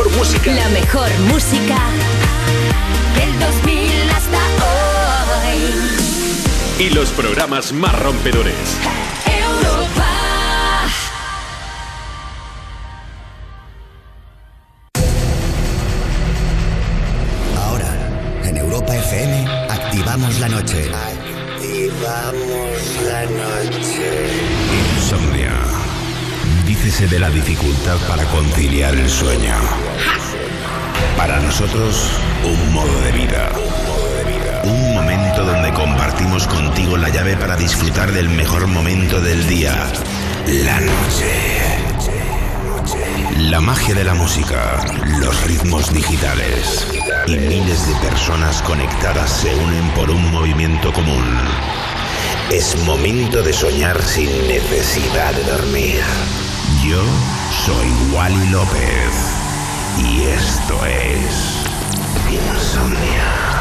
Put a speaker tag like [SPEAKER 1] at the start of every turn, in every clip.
[SPEAKER 1] mejor música.
[SPEAKER 2] La mejor música del 2000 hasta hoy.
[SPEAKER 1] Y los programas más rompedores.
[SPEAKER 2] Europa.
[SPEAKER 3] Ahora, en Europa FM, activamos la noche.
[SPEAKER 4] Activamos la noche.
[SPEAKER 5] Insomnia. Dícese de la dificultad para conciliar el sueño. Para nosotros, un modo de vida. Un momento donde compartimos contigo la llave para disfrutar del mejor momento del día. La noche. La magia de la música, los ritmos digitales y miles de personas conectadas se unen por un movimiento común. Es momento de soñar sin necesidad de dormir. Yo soy Wally López y esto es Insomnia.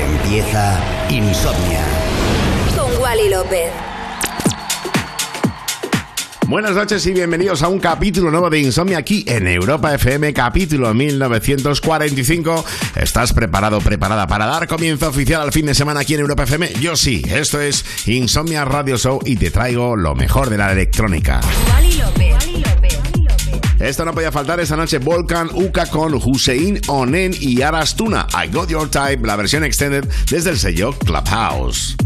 [SPEAKER 3] Empieza Insomnia.
[SPEAKER 2] Con Wally López.
[SPEAKER 6] Buenas noches y bienvenidos a un capítulo nuevo de Insomnia aquí en Europa FM, capítulo 1945. ¿Estás preparado, preparada para dar comienzo oficial al fin de semana aquí en Europa FM? Yo sí, esto es Insomnia Radio Show y te traigo lo mejor de la electrónica.
[SPEAKER 2] Wally López.
[SPEAKER 6] Esto no podía faltar esta noche Volcan Uka con Hussein Onen y Arastuna. I Got Your Type, la versión extended desde el sello Clubhouse.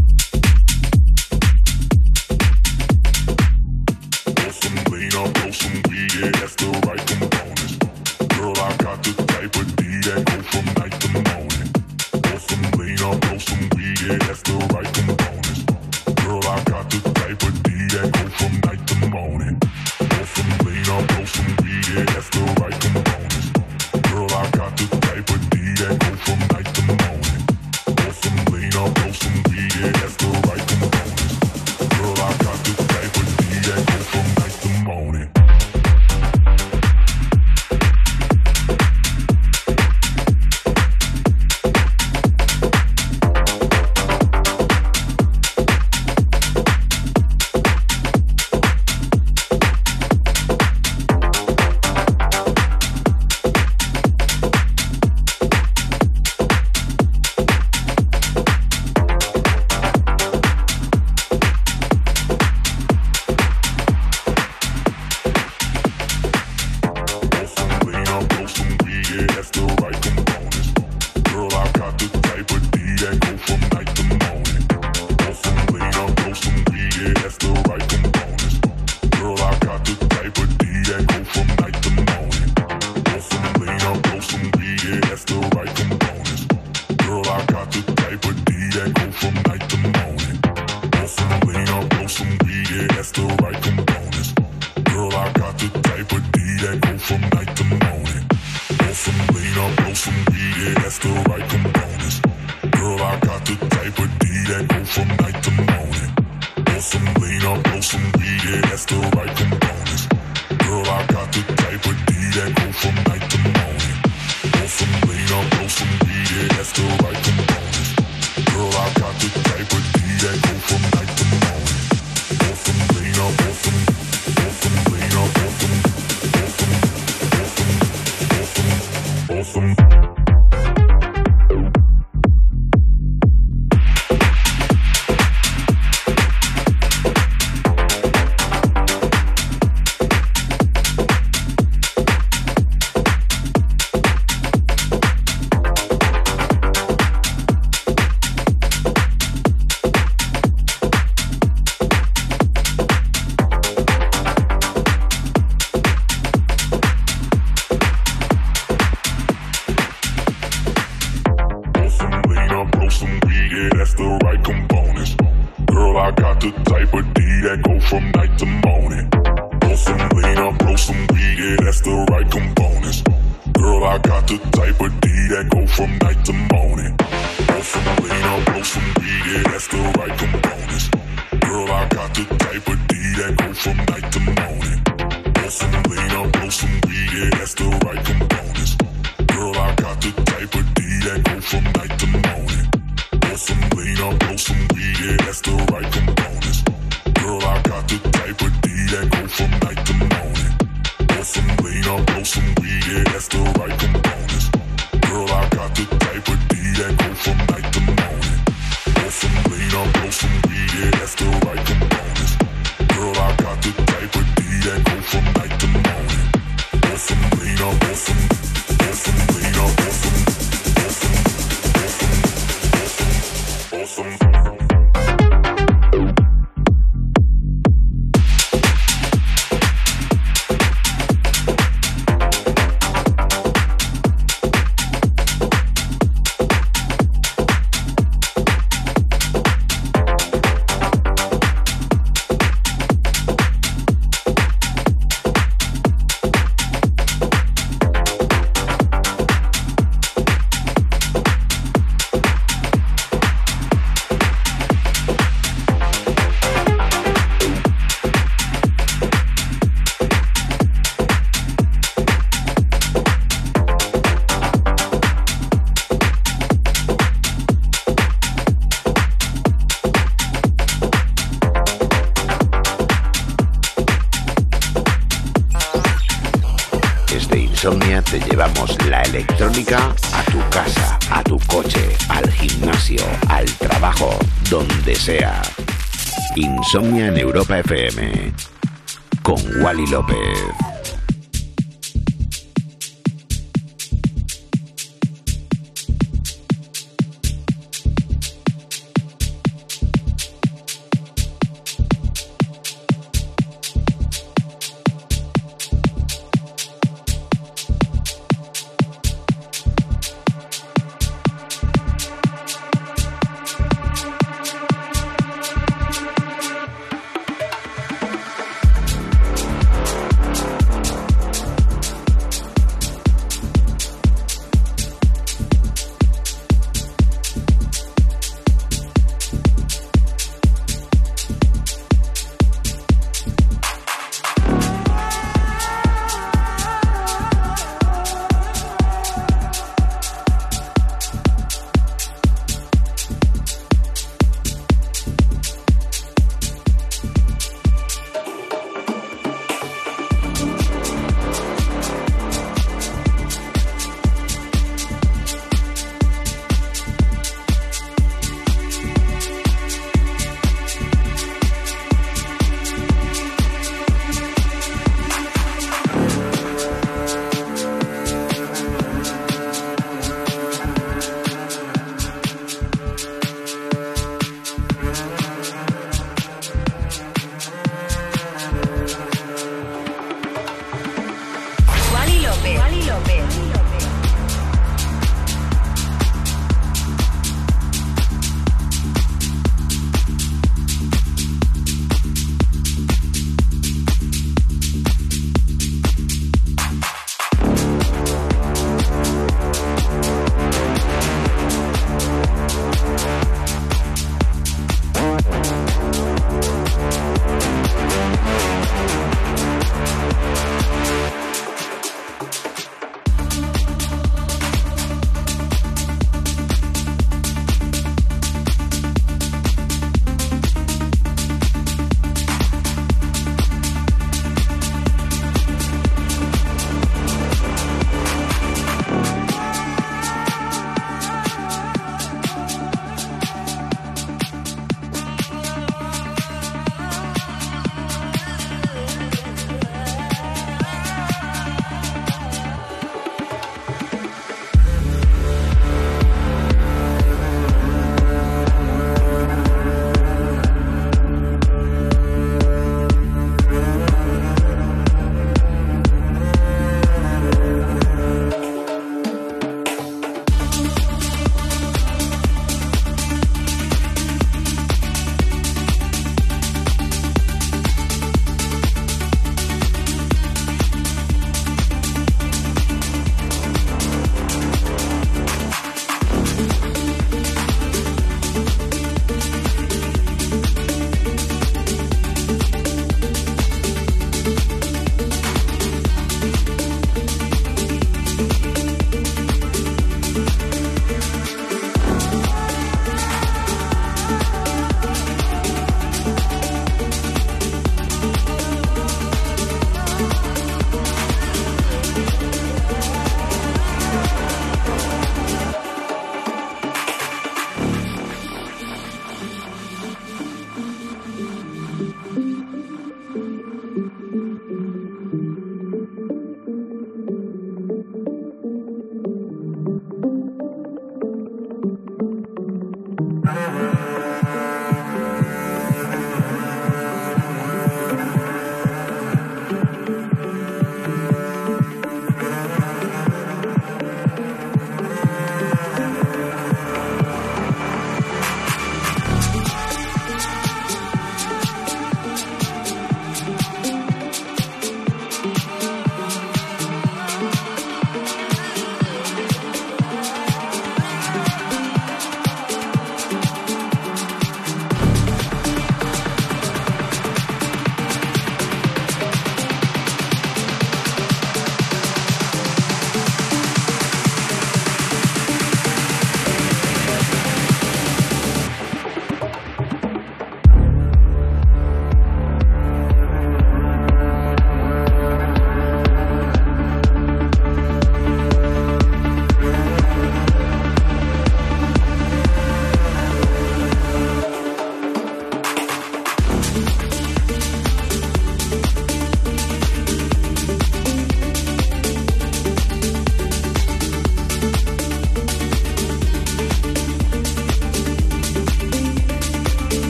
[SPEAKER 5] Insomnia en Europa FM con Wally López.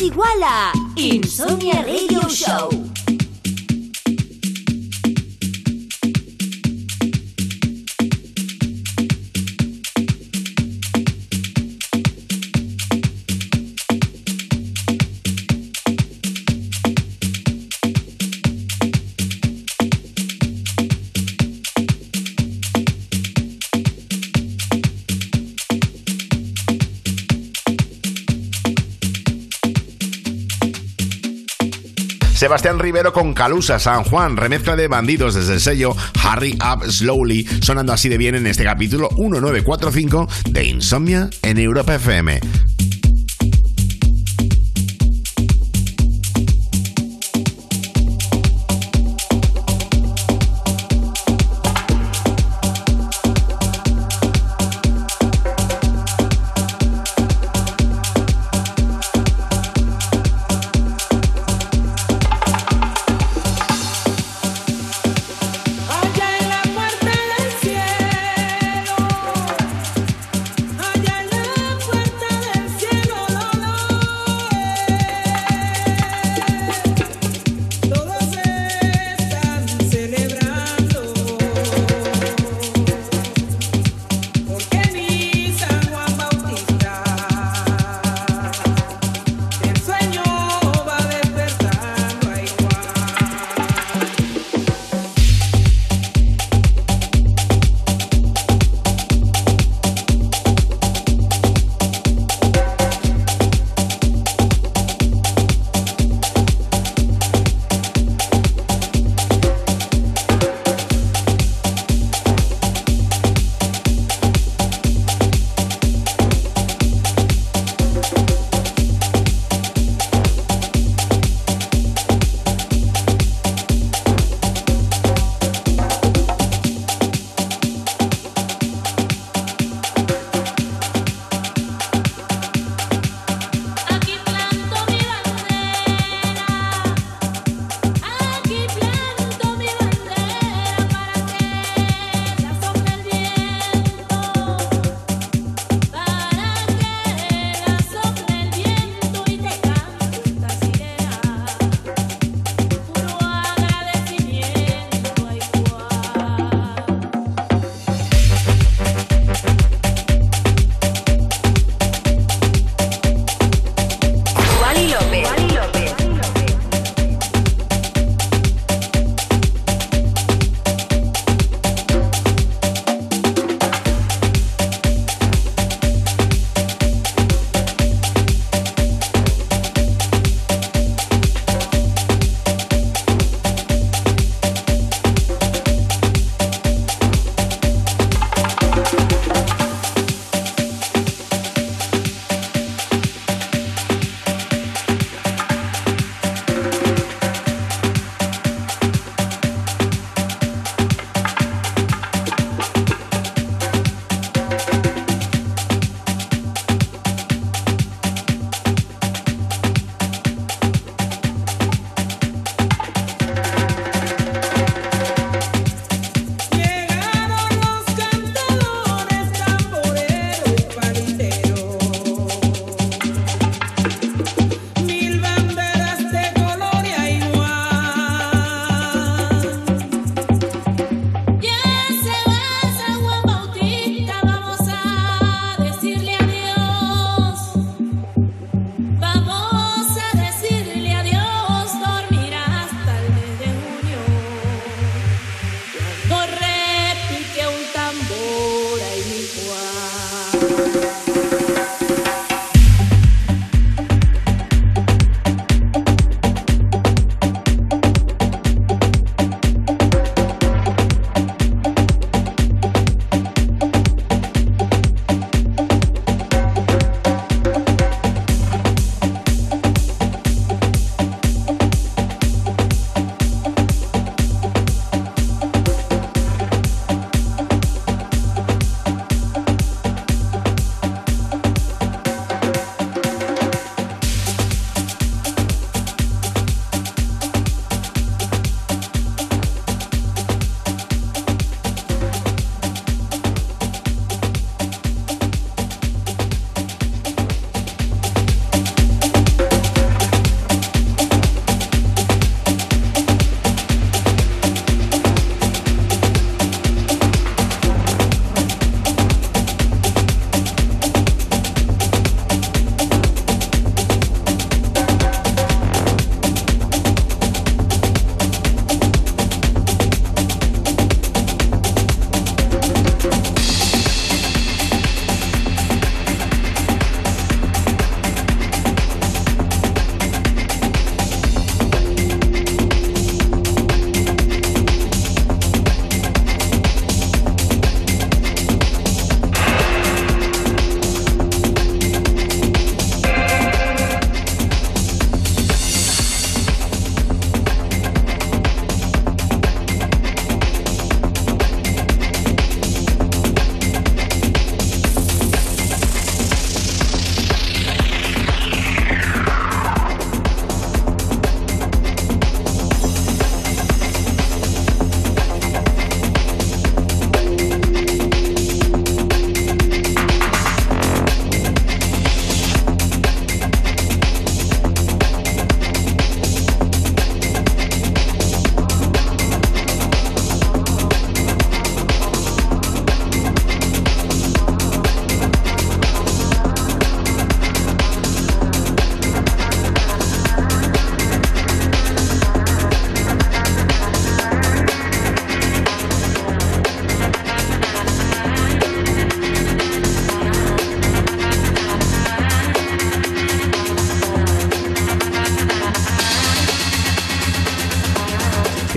[SPEAKER 2] Es
[SPEAKER 7] Sebastián Rivero con Calusa San Juan, remezcla de bandidos desde el sello Hurry Up Slowly, sonando así de bien en este capítulo 1945 de Insomnia en Europa FM.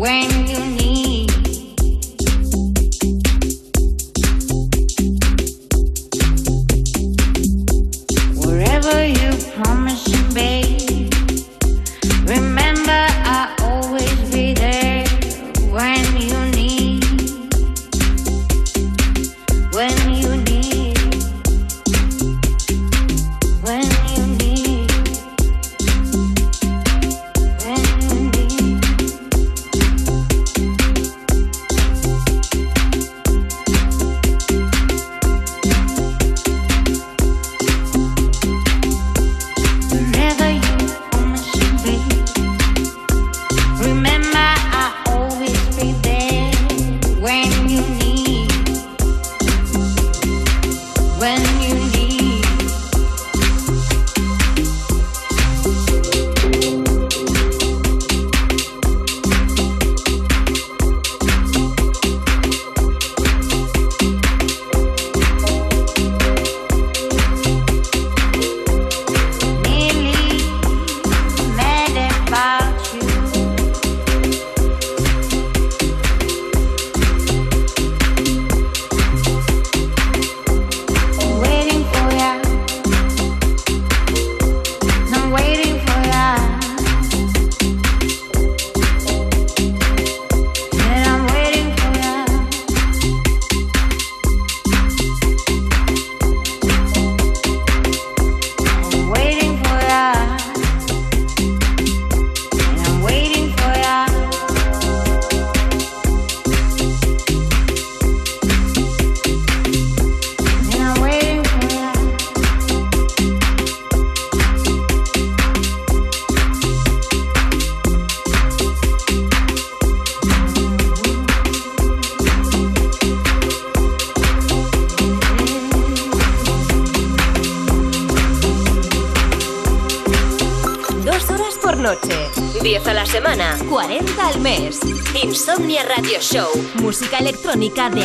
[SPEAKER 8] When
[SPEAKER 9] Música electrónica de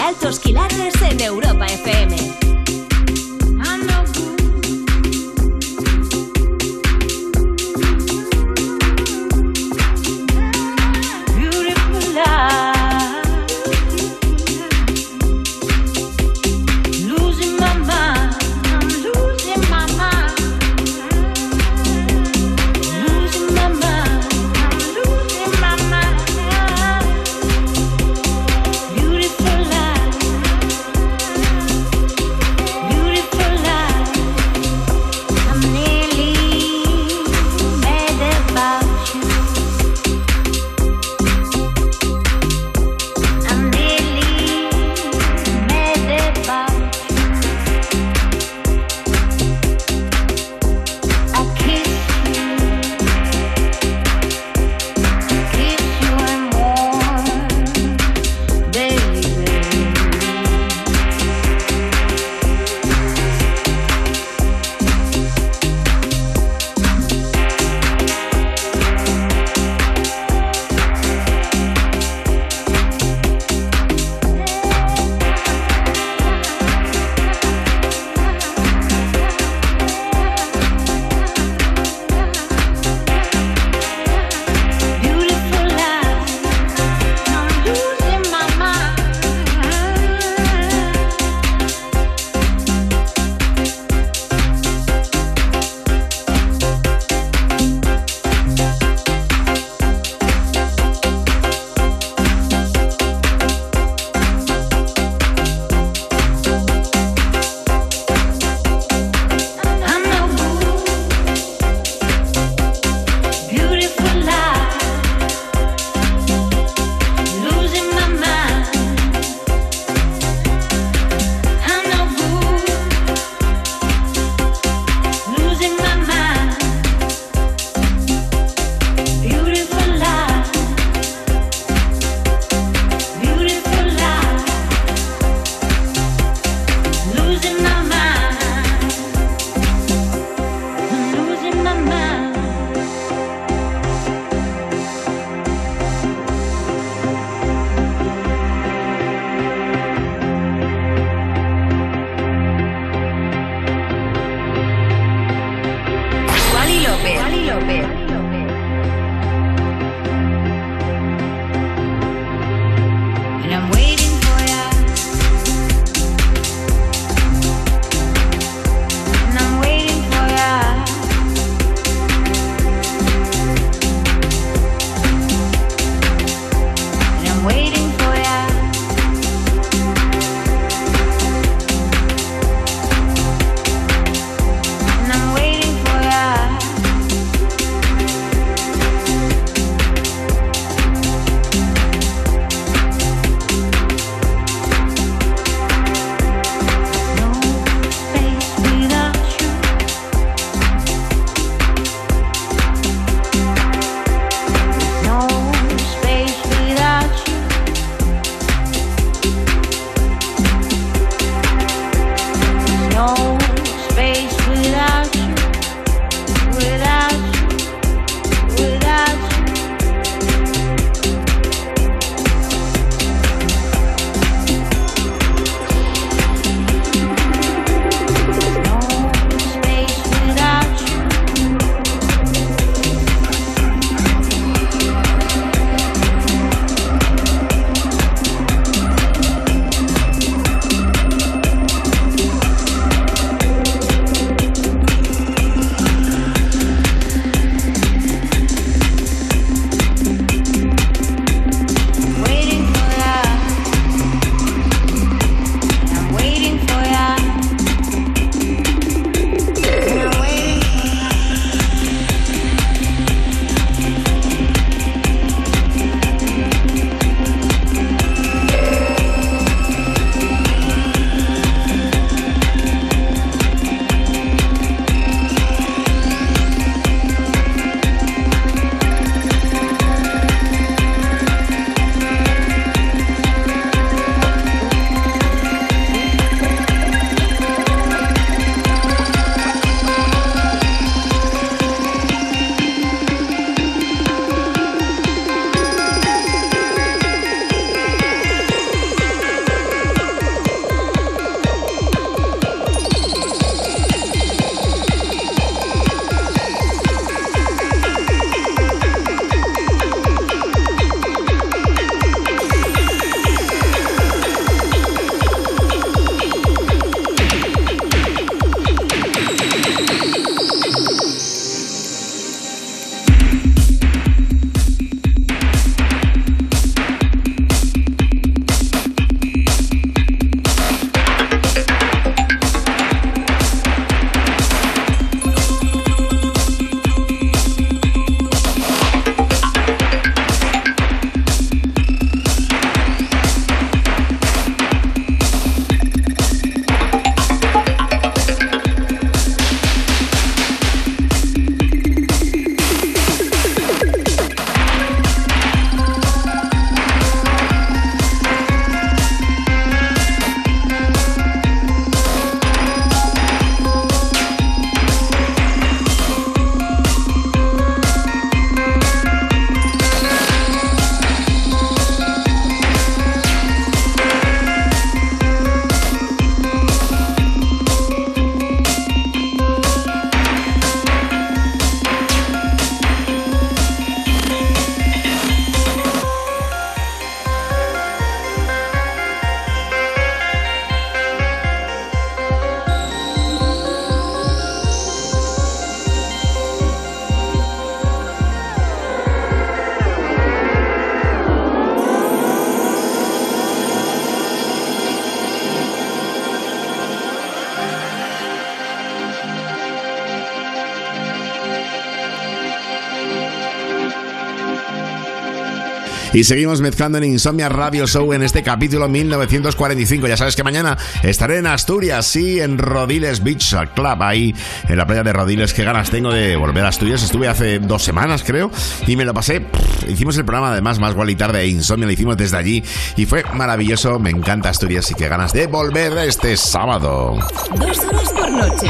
[SPEAKER 7] Y seguimos mezclando en Insomnia Radio Show en este capítulo 1945. Ya sabes que mañana estaré en Asturias, sí, en Rodiles Beach Club, ahí en la playa de Rodiles. Qué ganas tengo de volver a Asturias. Estuve hace dos semanas, creo, y me lo pasé. hicimos el programa, además, más igual y tarde Insomnia, lo hicimos desde allí y fue maravilloso. Me encanta Asturias y qué ganas de volver este sábado.
[SPEAKER 2] Dos horas por noche,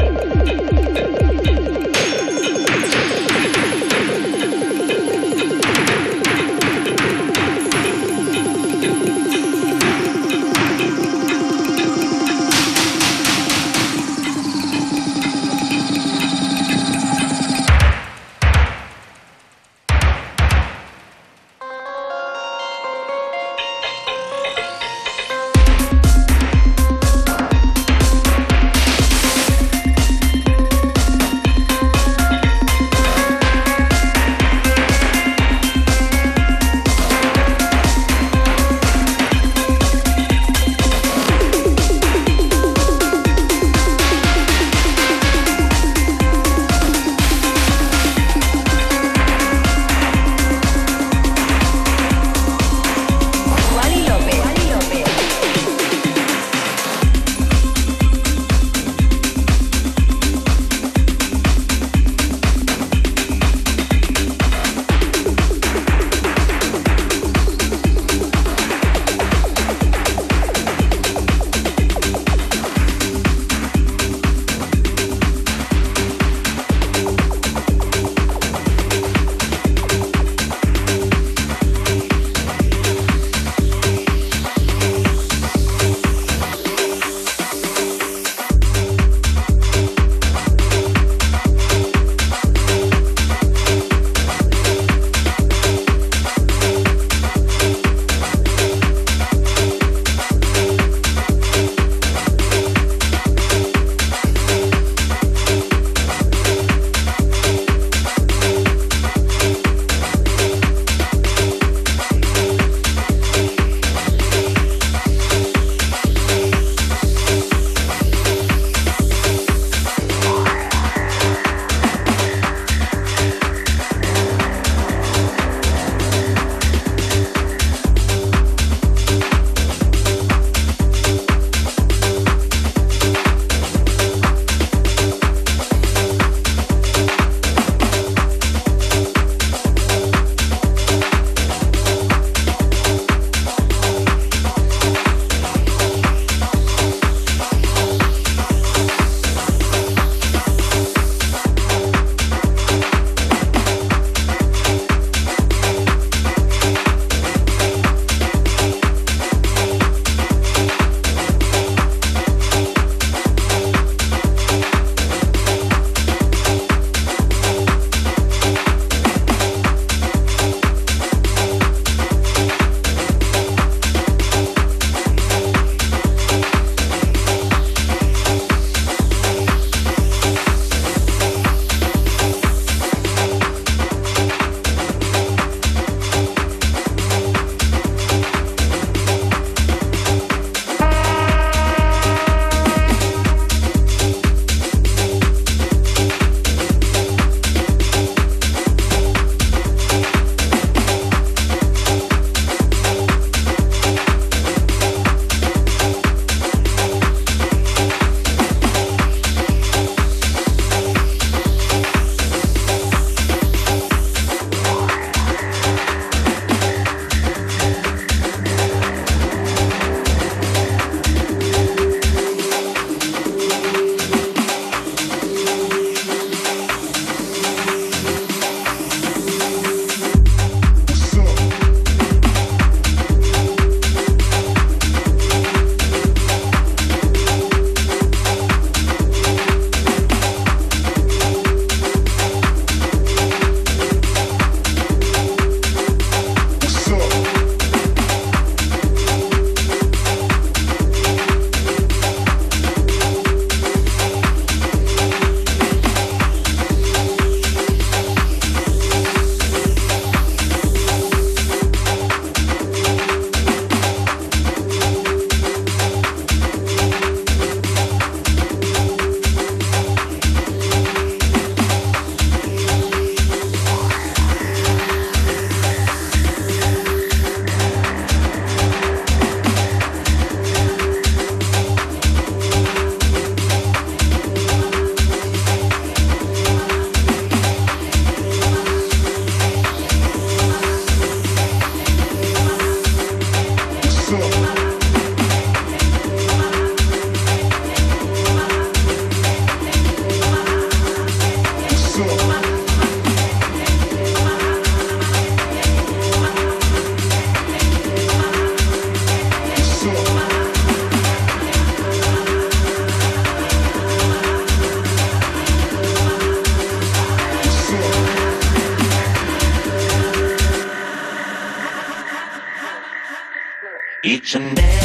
[SPEAKER 2] De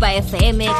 [SPEAKER 2] Europa FM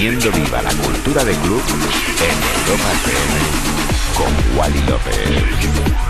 [SPEAKER 2] Manteniendo viva la cultura de club en Europa FM con Wally López.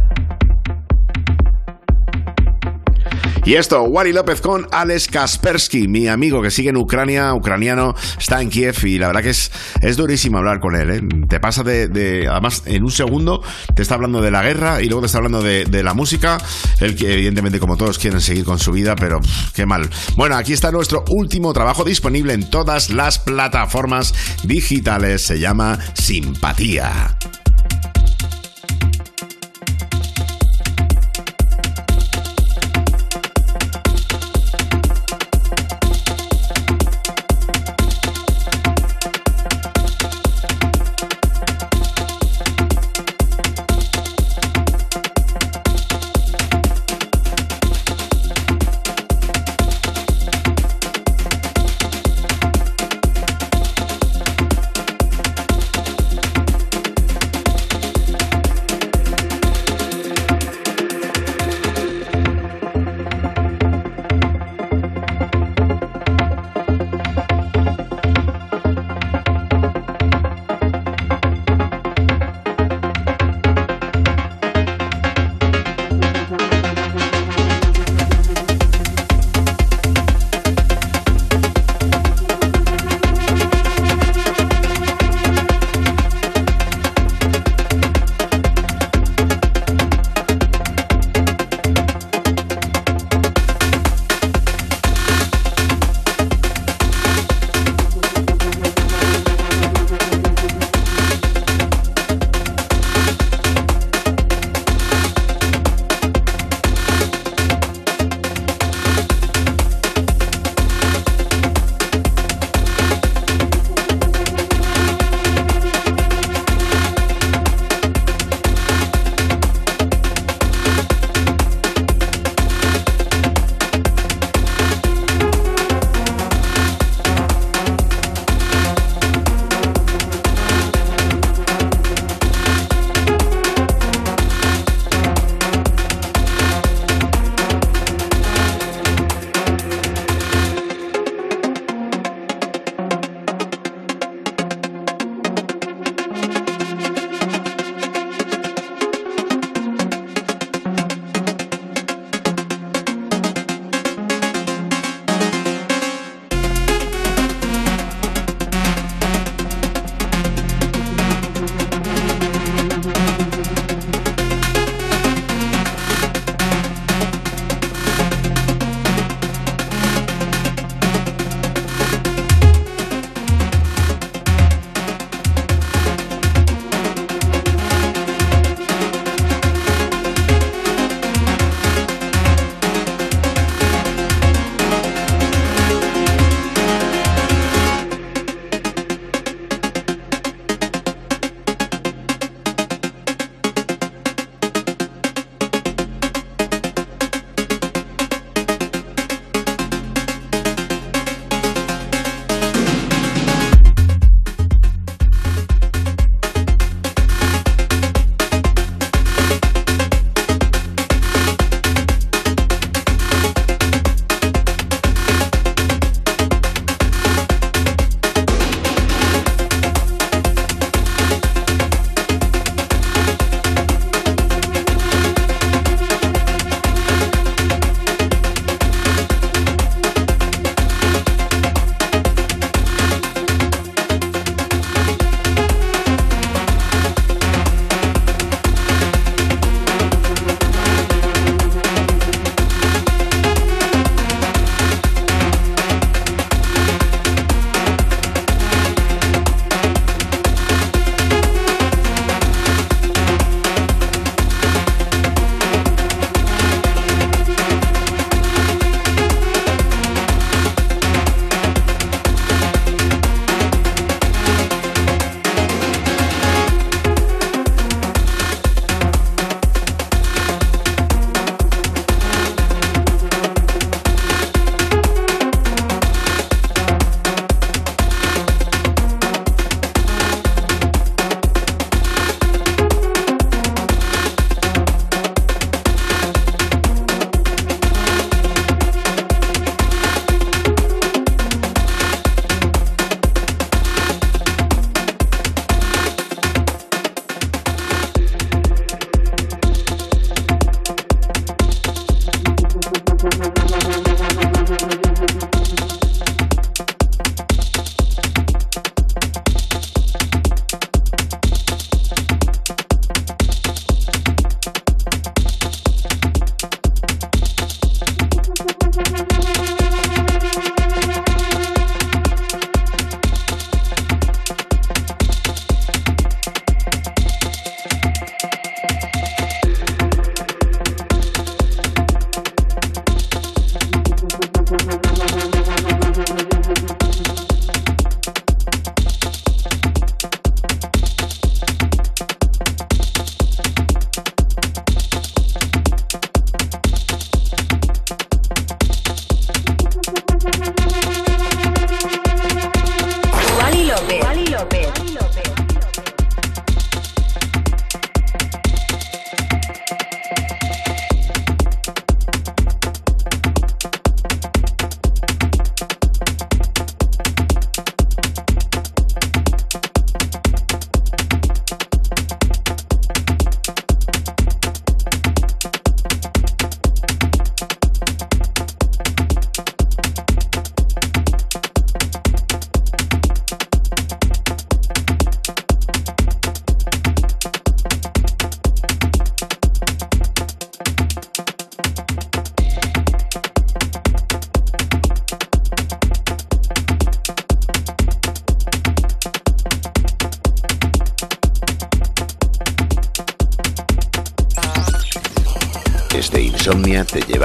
[SPEAKER 7] esto, Wally López con Alex Kaspersky, mi amigo que sigue en Ucrania, ucraniano, está en Kiev y la verdad que es, es durísimo hablar con él. ¿eh? Te pasa de, además, en un segundo te está hablando de la guerra y luego te está hablando de, la música. Él, evidentemente, como todos, quieren seguir con su vida, pero qué mal. Bueno, aquí está nuestro último trabajo disponible en todas las plataformas digitales. Se llama Simpatía.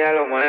[SPEAKER 10] ရလို့မှ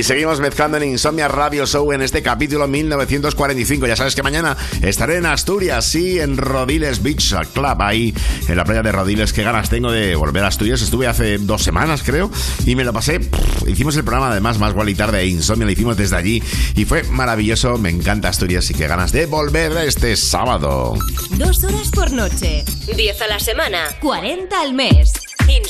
[SPEAKER 7] Y seguimos mezclando en Insomnia Radio Show en este capítulo 1945. Ya sabes que mañana estaré en Asturias, sí, en Rodiles Beach Club, ahí en la playa de Rodiles. Qué ganas tengo de volver a Asturias. Estuve hace dos semanas, creo, y me lo pasé. hicimos el programa además más guay y tarde Insomnia, lo hicimos desde allí y fue maravilloso. Me encanta Asturias y qué ganas de volver este sábado.
[SPEAKER 2] Dos horas por noche, diez a la semana, 40 al mes.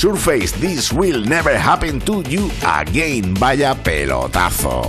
[SPEAKER 7] Surface, This Will Never Happen to You Again. Vaya pelotazo.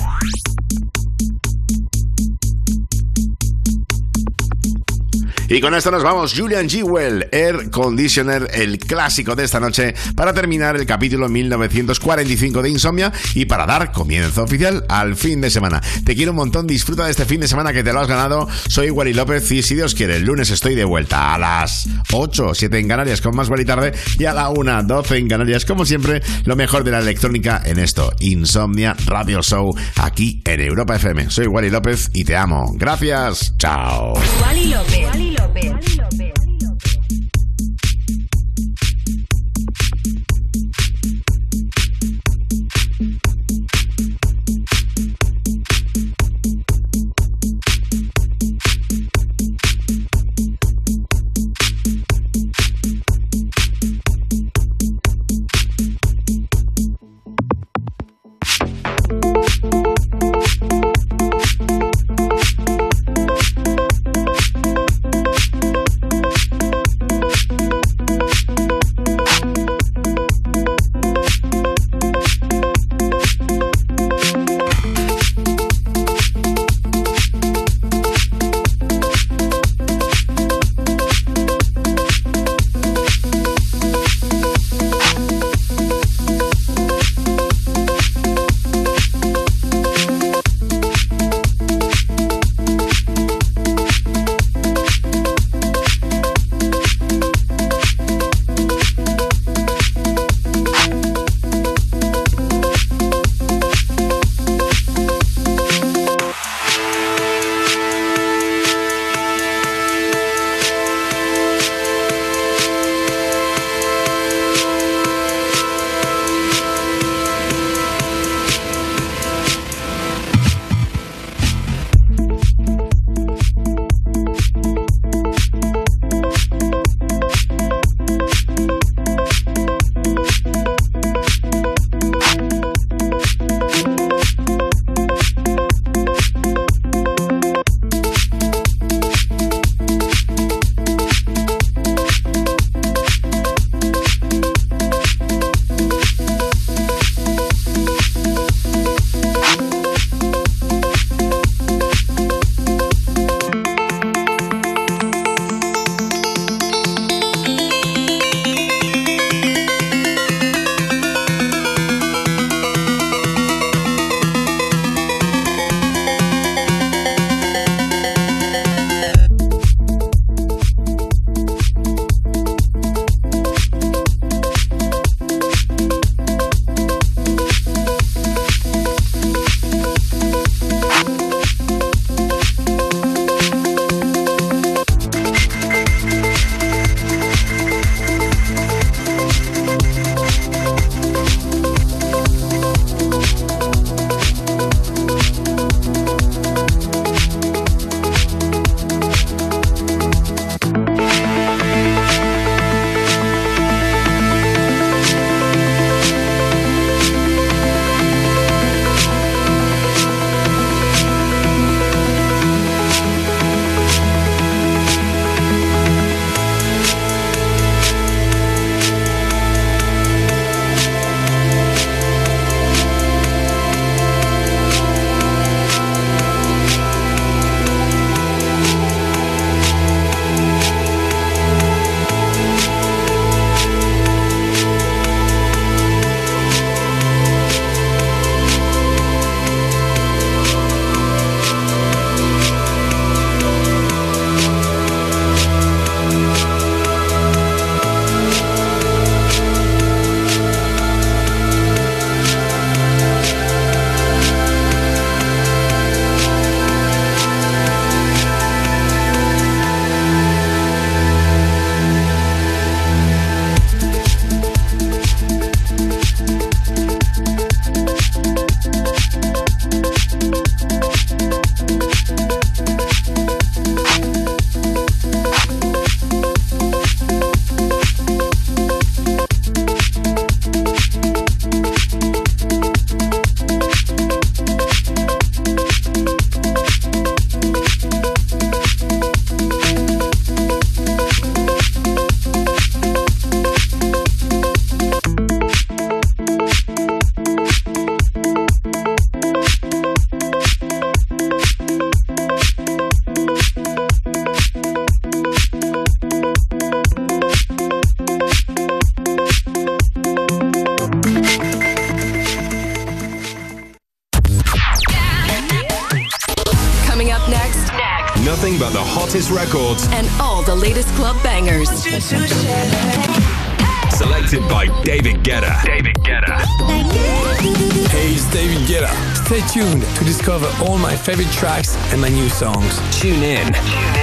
[SPEAKER 7] Y con esto nos vamos, Julian Jewell, Air Conditioner, el clásico de esta noche, para terminar el capítulo 1945 de Insomnia y para dar comienzo oficial al fin de semana. Te quiero un montón, disfruta de este fin de semana que te lo has ganado. Soy Wally López y si Dios quiere, el lunes estoy de vuelta a las 8, 7 en Canarias con más Wally tarde y a la 1, 12 en Canarias, como siempre, lo mejor de la electrónica en esto, Insomnia Radio Show, aquí en Europa FM. Soy Wally López y te amo. Gracias, chao.
[SPEAKER 2] Wally López.
[SPEAKER 1] Discover all my favorite tracks and my new songs.
[SPEAKER 11] Tune in. Tune in.